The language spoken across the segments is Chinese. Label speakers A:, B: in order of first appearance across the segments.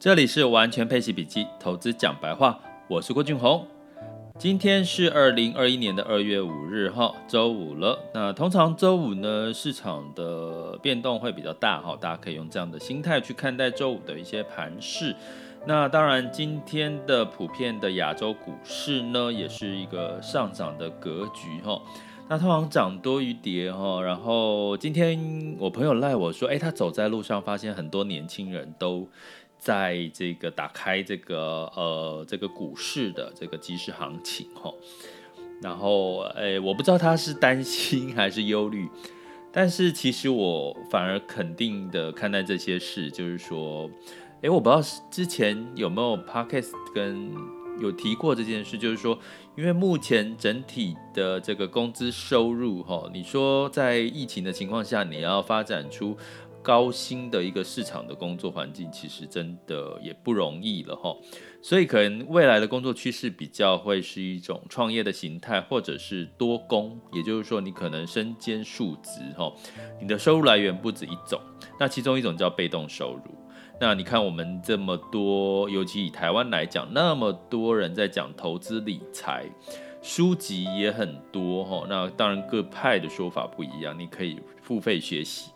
A: 这里是完全配息笔记，投资讲白话，我是郭俊宏。今天是二零二一年的二月五日哈，周五了。那通常周五呢，市场的变动会比较大哈，大家可以用这样的心态去看待周五的一些盘势。那当然，今天的普遍的亚洲股市呢，也是一个上涨的格局哈。那通常涨多于跌哈。然后今天我朋友赖我说，诶，他走在路上，发现很多年轻人都。在这个打开这个呃这个股市的这个即时行情哈，然后诶我不知道他是担心还是忧虑，但是其实我反而肯定的看待这些事，就是说，诶我不知道之前有没有 podcast 跟有提过这件事，就是说，因为目前整体的这个工资收入哈，你说在疫情的情况下，你要发展出。高薪的一个市场的工作环境，其实真的也不容易了哈，所以可能未来的工作趋势比较会是一种创业的形态，或者是多工，也就是说你可能身兼数职哈，你的收入来源不止一种，那其中一种叫被动收入。那你看我们这么多，尤其以台湾来讲，那么多人在讲投资理财，书籍也很多哈，那当然各派的说法不一样，你可以付费学习。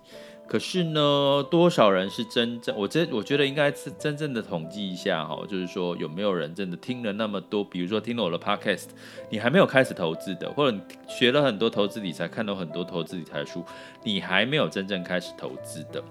A: 可是呢，多少人是真正？我真我觉得应该是真正的统计一下哈，就是说有没有人真的听了那么多？比如说听了我的 podcast，你还没有开始投资的，或者你学了很多投资理财，看到很多投资理财书，你还没有真正开始投资的，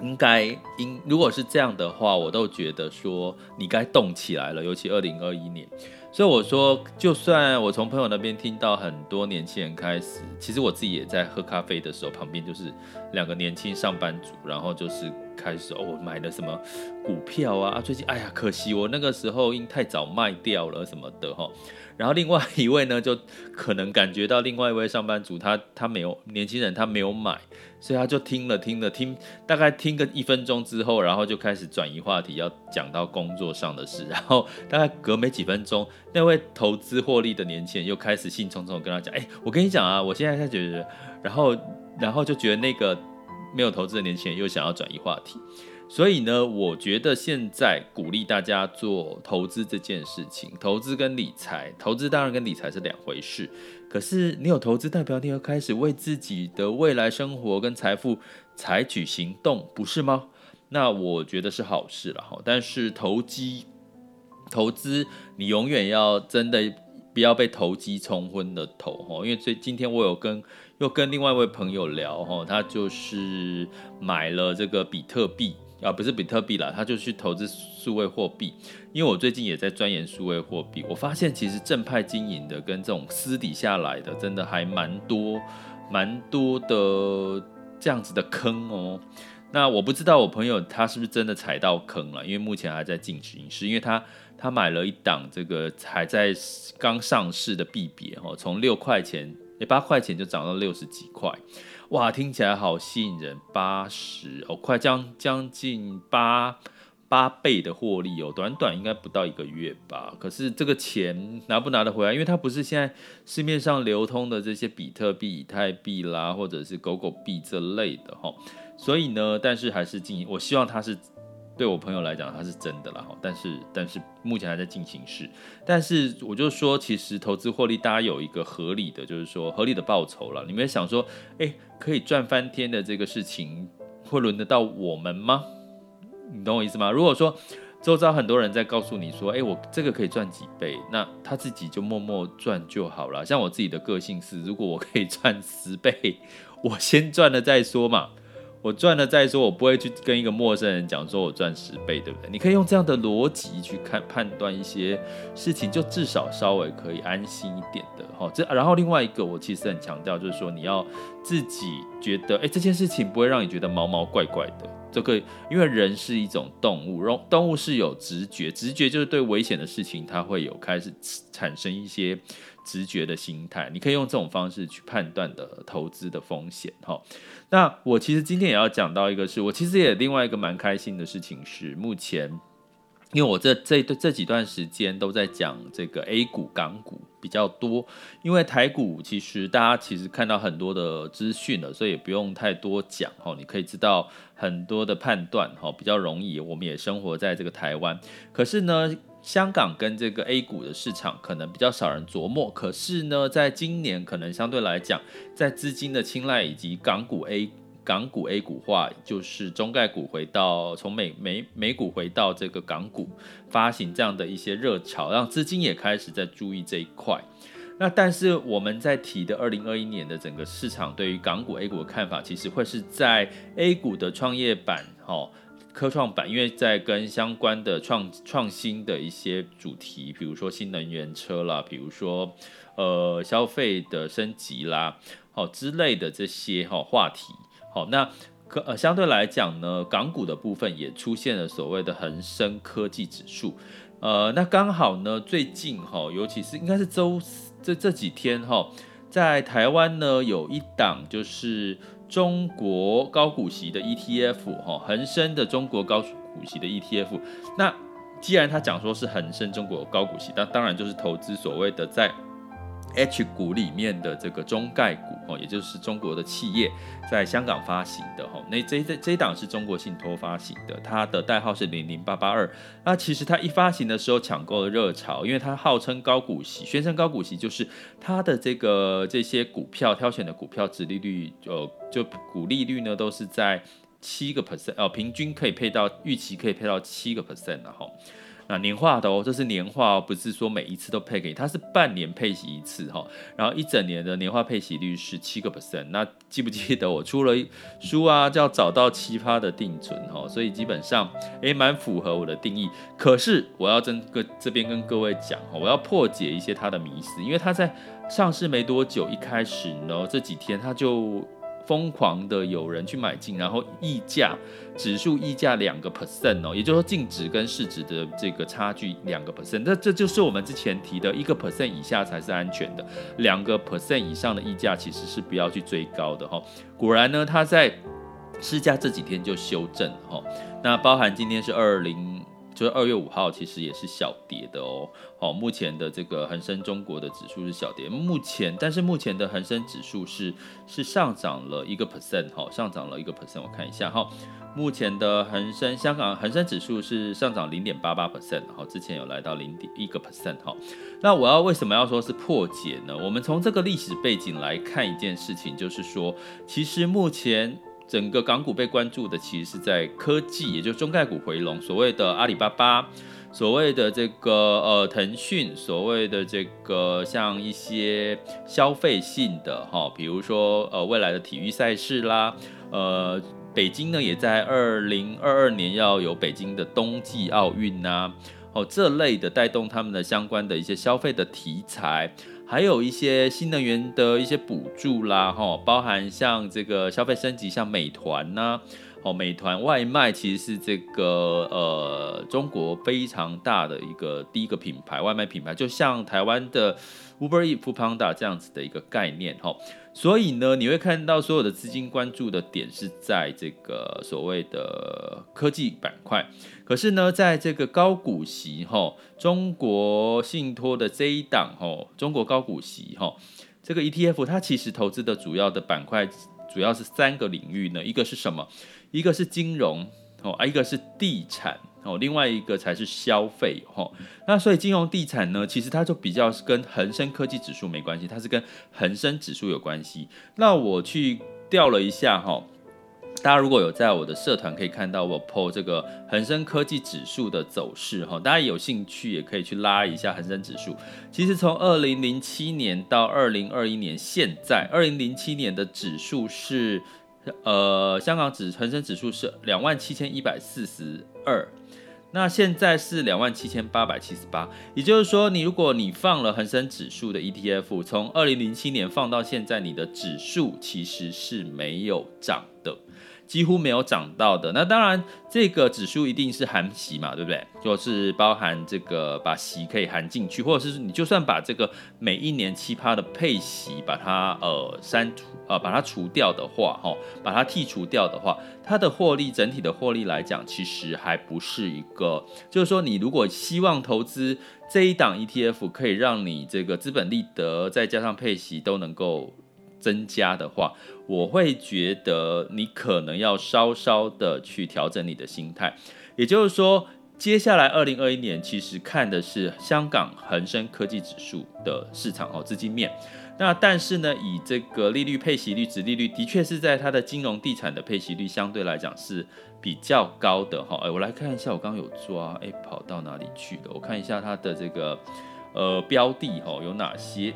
A: 应该应如果是这样的话，我都觉得说你该动起来了，尤其二零二一年。所以我说，就算我从朋友那边听到很多年轻人开始，其实我自己也在喝咖啡的时候，旁边就是两个年轻上班族，然后就是开始哦，我买了什么股票啊，最近哎呀，可惜我那个时候因太早卖掉了什么的哈。然后另外一位呢，就可能感觉到另外一位上班族他他没有年轻人他没有买，所以他就听了听了听，大概听个一分钟之后，然后就开始转移话题，要讲到工作上的事。然后大概隔没几分钟，那位投资获利的年轻人又开始兴冲冲跟他讲：“哎，我跟你讲啊，我现在在觉得……”然后然后就觉得那个没有投资的年轻人又想要转移话题。所以呢，我觉得现在鼓励大家做投资这件事情，投资跟理财，投资当然跟理财是两回事。可是你有投资，代表你要开始为自己的未来生活跟财富采取行动，不是吗？那我觉得是好事了哈。但是投机，投资你永远要真的不要被投机冲昏了头哈。因为最今天我有跟又跟另外一位朋友聊哦，他就是买了这个比特币。啊，不是比特币啦，他就去投资数位货币。因为我最近也在钻研数位货币，我发现其实正派经营的跟这种私底下来的，真的还蛮多，蛮多的这样子的坑哦。那我不知道我朋友他是不是真的踩到坑了，因为目前还在进行是，因为他他买了一档这个还在刚上市的币别哦，从六块钱，诶，八块钱就涨到六十几块。哇，听起来好吸引人，八十哦，快将将近八八倍的获利哦，短短应该不到一个月吧。可是这个钱拿不拿得回来？因为它不是现在市面上流通的这些比特币、以太币啦，或者是狗狗币这类的哈。所以呢，但是还是进，我希望它是。对我朋友来讲，他是真的啦，但是但是目前还在进行式。但是我就说，其实投资获利，大家有一个合理的，就是说合理的报酬了。你们想说，哎，可以赚翻天的这个事情，会轮得到我们吗？你懂我意思吗？如果说周遭很多人在告诉你说，哎，我这个可以赚几倍，那他自己就默默赚就好了。像我自己的个性是，如果我可以赚十倍，我先赚了再说嘛。我赚了再说，我不会去跟一个陌生人讲说我赚十倍，对不对？你可以用这样的逻辑去看判断一些事情，就至少稍微可以安心一点的哈。这然后另外一个，我其实很强调，就是说你要自己觉得，哎，这件事情不会让你觉得毛毛怪怪的。这个因为人是一种动物，然后动物是有直觉，直觉就是对危险的事情，它会有开始产生一些直觉的心态。你可以用这种方式去判断的投资的风险哈。那我其实今天也要讲到一个是，我其实也另外一个蛮开心的事情是，目前因为我这这这几段时间都在讲这个 A 股、港股比较多，因为台股其实大家其实看到很多的资讯了，所以也不用太多讲哈，你可以知道很多的判断哈，比较容易。我们也生活在这个台湾，可是呢，香港跟这个 A 股的市场可能比较少人琢磨，可是呢，在今年可能相对来讲，在资金的青睐以及港股 A。港股 A 股化，就是中概股回到从美美美股回到这个港股发行这样的一些热潮，让资金也开始在注意这一块。那但是我们在提的二零二一年的整个市场对于港股 A 股的看法，其实会是在 A 股的创业板、哈科创板，因为在跟相关的创创新的一些主题，比如说新能源车啦，比如说呃消费的升级啦，好之类的这些哈话题。好，那可呃相对来讲呢，港股的部分也出现了所谓的恒生科技指数，呃，那刚好呢，最近哈，尤其是应该是周这这几天哈，在台湾呢有一档就是中国高股息的 ETF 哈，恒生的中国高股息的 ETF。那既然他讲说是恒生中国高股息，那当然就是投资所谓的在。H 股里面的这个中概股哦，也就是中国的企业在香港发行的哈，那这这这档是中国信托发行的，它的代号是零零八八二。那其实它一发行的时候抢购了热潮，因为它号称高股息，宣称高股息就是它的这个这些股票挑选的股票殖利率，呃，就股利率呢都是在七个 percent 哦，平均可以配到预期可以配到七个 percent 的哈。那年化的哦，这是年化哦，不是说每一次都配给，它是半年配息一次哈，然后一整年的年化配息率是七个 percent。那记不记得我出了书啊，叫找到奇葩的定存哈，所以基本上诶蛮符合我的定义。可是我要跟各这边跟各位讲哈，我要破解一些它的迷思，因为它在上市没多久，一开始呢这几天它就。疯狂的有人去买进，然后溢价指数溢价两个 percent 哦，也就是说净值跟市值的这个差距两个 percent，那这就是我们之前提的一个 percent 以下才是安全的，两个 percent 以上的溢价其实是不要去追高的哈。果然呢，它在市价这几天就修正哈，那包含今天是二零。就是二月五号，其实也是小跌的哦。好，目前的这个恒生中国的指数是小跌，目前但是目前的恒生指数是是上涨了一个 percent，好，上涨了一个 percent。我看一下哈，目前的恒生香港恒生指数是上涨零点八八 percent，好，之前有来到零点一个 percent，好。那我要为什么要说是破解呢？我们从这个历史背景来看一件事情，就是说，其实目前。整个港股被关注的其实是在科技，也就是中概股回笼，所谓的阿里巴巴，所谓的这个呃腾讯，所谓的这个像一些消费性的哈，比如说呃未来的体育赛事啦，呃北京呢也在二零二二年要有北京的冬季奥运呐，哦这类的带动他们的相关的一些消费的题材。还有一些新能源的一些补助啦，哈，包含像这个消费升级，像美团呐、哦，美团外卖其实是这个呃中国非常大的一个第一个品牌外卖品牌，就像台湾的 Uber Eats、Foodpanda 这样子的一个概念，哈。所以呢，你会看到所有的资金关注的点是在这个所谓的科技板块。可是呢，在这个高股息哈，中国信托的这一档哈，中国高股息哈，这个 ETF 它其实投资的主要的板块主要是三个领域呢，一个是什么？一个是金融哦，啊，一个是地产。哦，另外一个才是消费哈，那所以金融地产呢，其实它就比较是跟恒生科技指数没关系，它是跟恒生指数有关系。那我去调了一下哈，大家如果有在我的社团可以看到我 po 这个恒生科技指数的走势哈，大家有兴趣也可以去拉一下恒生指数。其实从二零零七年到二零二一年，现在二零零七年的指数是呃香港指恒生指数是两万七千一百四十二。那现在是两万七千八百七十八，也就是说，你如果你放了恒生指数的 ETF，从二零零七年放到现在，你的指数其实是没有涨的。几乎没有涨到的。那当然，这个指数一定是含息嘛，对不对？就是包含这个把息可以含进去，或者是你就算把这个每一年七趴的配息把它呃删除呃把它除掉的话，哈，把它剔除掉的话，它的获利整体的获利来讲，其实还不是一个，就是说你如果希望投资这一档 ETF 可以让你这个资本利得再加上配息都能够。增加的话，我会觉得你可能要稍稍的去调整你的心态。也就是说，接下来二零二一年其实看的是香港恒生科技指数的市场哦，资金面。那但是呢，以这个利率、配息率、殖利率，的确是在它的金融地产的配息率相对来讲是比较高的哈。哎，我来看一下，我刚刚有抓，哎，跑到哪里去了？我看一下它的这个呃标的哈有哪些。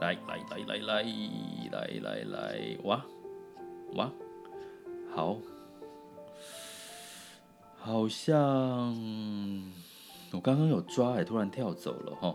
A: 来来来来来来来来，哇哇，好，好像我刚刚有抓，哎，突然跳走了哈。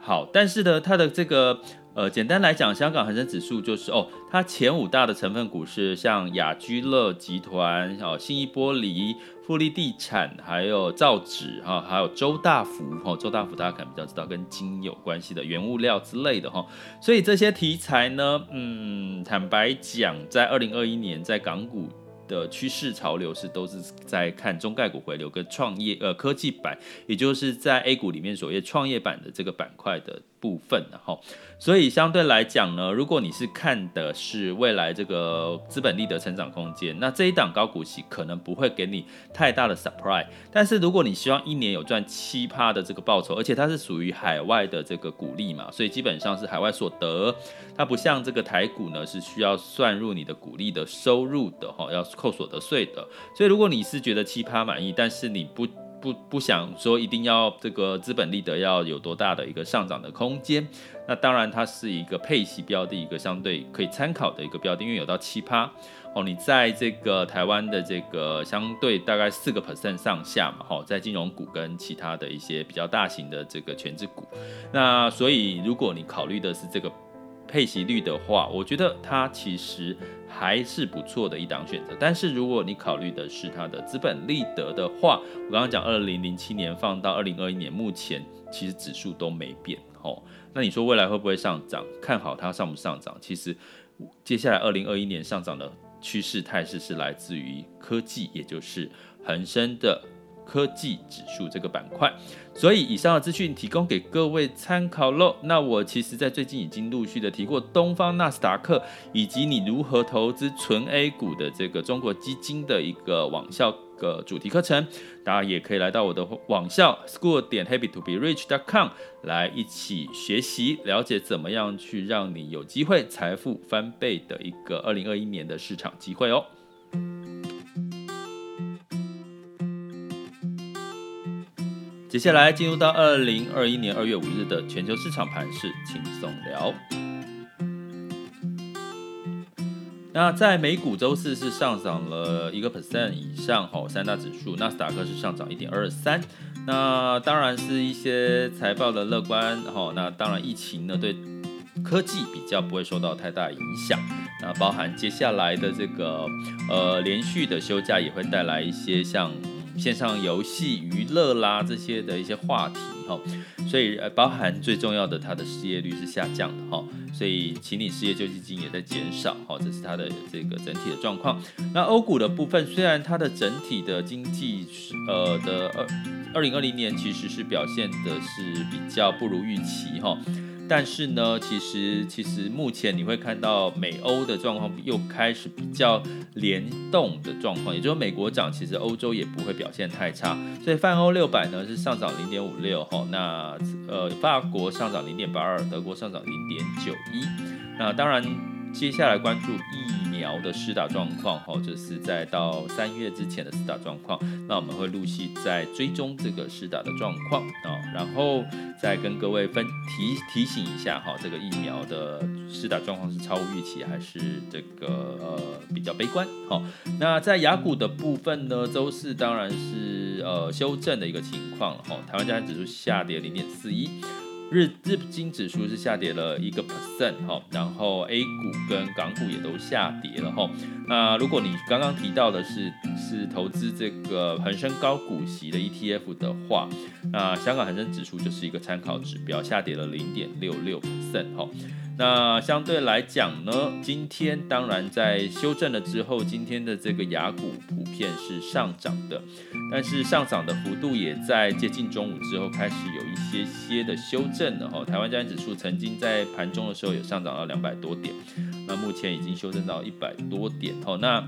A: 好，但是呢，它的这个。呃，简单来讲，香港恒生指数就是哦，它前五大的成分股是像雅居乐集团、哦信义玻璃、富力地产，还有造纸哈，还有周大福哈，周大福大家可能比较知道，跟金有关系的原物料之类的哈，所以这些题材呢，嗯，坦白讲，在二零二一年在港股。的趋势潮流是都是在看中概股回流跟创业呃科技板，也就是在 A 股里面所谓创业板的这个板块的部分，的哈，所以相对来讲呢，如果你是看的是未来这个资本利得成长空间，那这一档高股息可能不会给你太大的 surprise。但是如果你希望一年有赚七趴的这个报酬，而且它是属于海外的这个股利嘛，所以基本上是海外所得，它不像这个台股呢是需要算入你的股利的收入的哈，要。扣所得税的，所以如果你是觉得七趴满意，但是你不不不想说一定要这个资本利得要有多大的一个上涨的空间，那当然它是一个配息标的，一个相对可以参考的一个标的，因为有到七趴哦，你在这个台湾的这个相对大概四个 percent 上下嘛，哈，在金融股跟其他的一些比较大型的这个权值股，那所以如果你考虑的是这个。配息率的话，我觉得它其实还是不错的一档选择。但是如果你考虑的是它的资本利得的话，我刚刚讲二零零七年放到二零二一年，目前其实指数都没变哦。那你说未来会不会上涨？看好它上不上涨？其实接下来二零二一年上涨的趋势态势是来自于科技，也就是恒生的。科技指数这个板块，所以以上的资讯提供给各位参考喽。那我其实，在最近已经陆续的提过东方纳斯达克，以及你如何投资纯 A 股的这个中国基金的一个网校的主题课程，大家也可以来到我的网校 school 点 happy to be rich dot com 来一起学习，了解怎么样去让你有机会财富翻倍的一个二零二一年的市场机会哦。接下来进入到二零二一年二月五日的全球市场盘势轻松聊。那在美股周四是上涨了一个 percent 以上，吼，三大指数，纳斯达克是上涨一点二三。那当然是一些财报的乐观，吼，那当然疫情呢对科技比较不会受到太大影响。那包含接下来的这个呃连续的休假也会带来一些像。线上游戏、娱乐啦，这些的一些话题哈，所以呃，包含最重要的，它的失业率是下降的哈，所以请你失业救济金也在减少哈，这是它的这个整体的状况。那欧股的部分，虽然它的整体的经济呃的二二零二零年其实是表现的是比较不如预期哈。但是呢，其实其实目前你会看到美欧的状况又开始比较联动的状况，也就是美国涨，其实欧洲也不会表现太差，所以泛欧六百呢是上涨零点五六哈，那呃法国上涨零点八二，德国上涨零点九一，那当然接下来关注疫苗的施打状况，哈，就是在到三月之前的施打状况，那我们会陆续在追踪这个施打的状况啊，然后再跟各位分提提醒一下，哈，这个疫苗的施打状况是超乎预期还是这个呃比较悲观？好，那在雅股的部分呢，周四当然是呃修正的一个情况，哈，台湾加权指数下跌零点四一。日日经指数是下跌了一个 percent 哈，然后 A 股跟港股也都下跌了哈。那如果你刚刚提到的是是投资这个恒生高股息的 ETF 的话，那香港恒生指数就是一个参考指标，下跌了零点六六 percent 哈。那相对来讲呢，今天当然在修正了之后，今天的这个雅股普遍是上涨的，但是上涨的幅度也在接近中午之后开始有一些些的修正了哈。台湾加权指数曾经在盘中的时候有上涨到两百多点，那目前已经修正到一百多点哈。那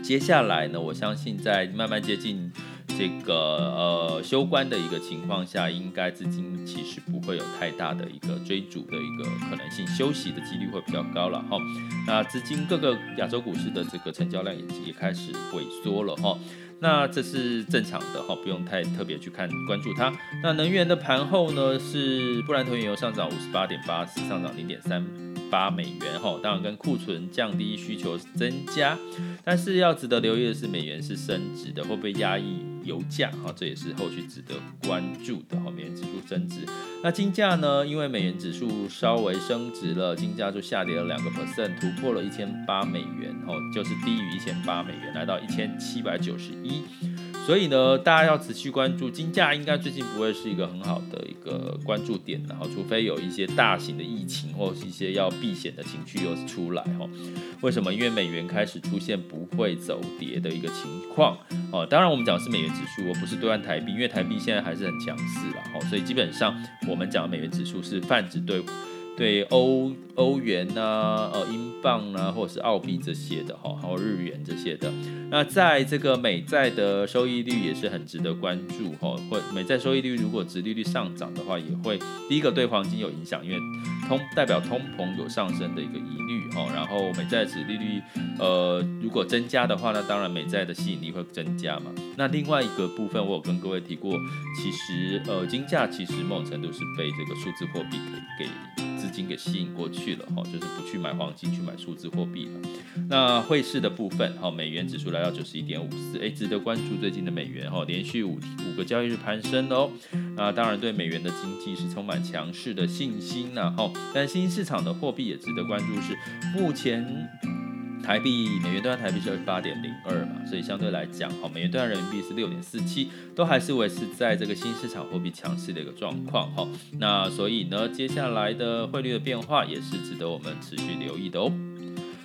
A: 接下来呢，我相信在慢慢接近。这个呃休关的一个情况下，应该资金其实不会有太大的一个追逐的一个可能性，休息的几率会比较高了哈。那资金各个亚洲股市的这个成交量也也开始萎缩了哈。那这是正常的哈，不用太特别去看关注它。那能源的盘后呢，是布兰特原油上涨五十八点八四，上涨零点三八美元哈。当然跟库存降低、需求增加，但是要值得留意的是，美元是升值的，会不会压抑油价哈？这也是后续值得关注的哈。美元指数升值，那金价呢？因为美元指数稍微升值了，金价就下跌了两个 percent，突破了一千八美元哈，就是低于一千八美元，来到一千七百九十一。所以呢，大家要持续关注金价，应该最近不会是一个很好的一个关注点，然后除非有一些大型的疫情或者是一些要避险的情绪又出来哈。为什么？因为美元开始出现不会走跌的一个情况哦。当然，我们讲的是美元指数，而不是对岸台币，因为台币现在还是很强势啦。哈。所以基本上我们讲的美元指数是泛指对。对欧欧元呐、呃，英镑啊，或者是澳币这些的哈，还有日元这些的。那在这个美债的收益率也是很值得关注哈。会美债收益率如果殖利率上涨的话，也会第一个对黄金有影响，因为通代表通膨有上升的一个疑虑哈。然后美债殖利率呃如果增加的话，那当然美债的吸引力会增加嘛。那另外一个部分，我有跟各位提过，其实呃金价其实某种程度是被这个数字货币给给。资金给吸引过去了哈，就是不去买黄金，去买数字货币了。那汇市的部分哈，美元指数来到九十一点五四，哎，值得关注最近的美元哈，连续五五个交易日攀升哦。那当然对美元的经济是充满强势的信心呐哈，但新市场的货币也值得关注是目前。台币、美元兑换台币是二十八点零二嘛，所以相对来讲，哈，美元兑换人民币是六点四七，都还是维持在这个新市场货币强势的一个状况，哈。那所以呢，接下来的汇率的变化也是值得我们持续留意的哦。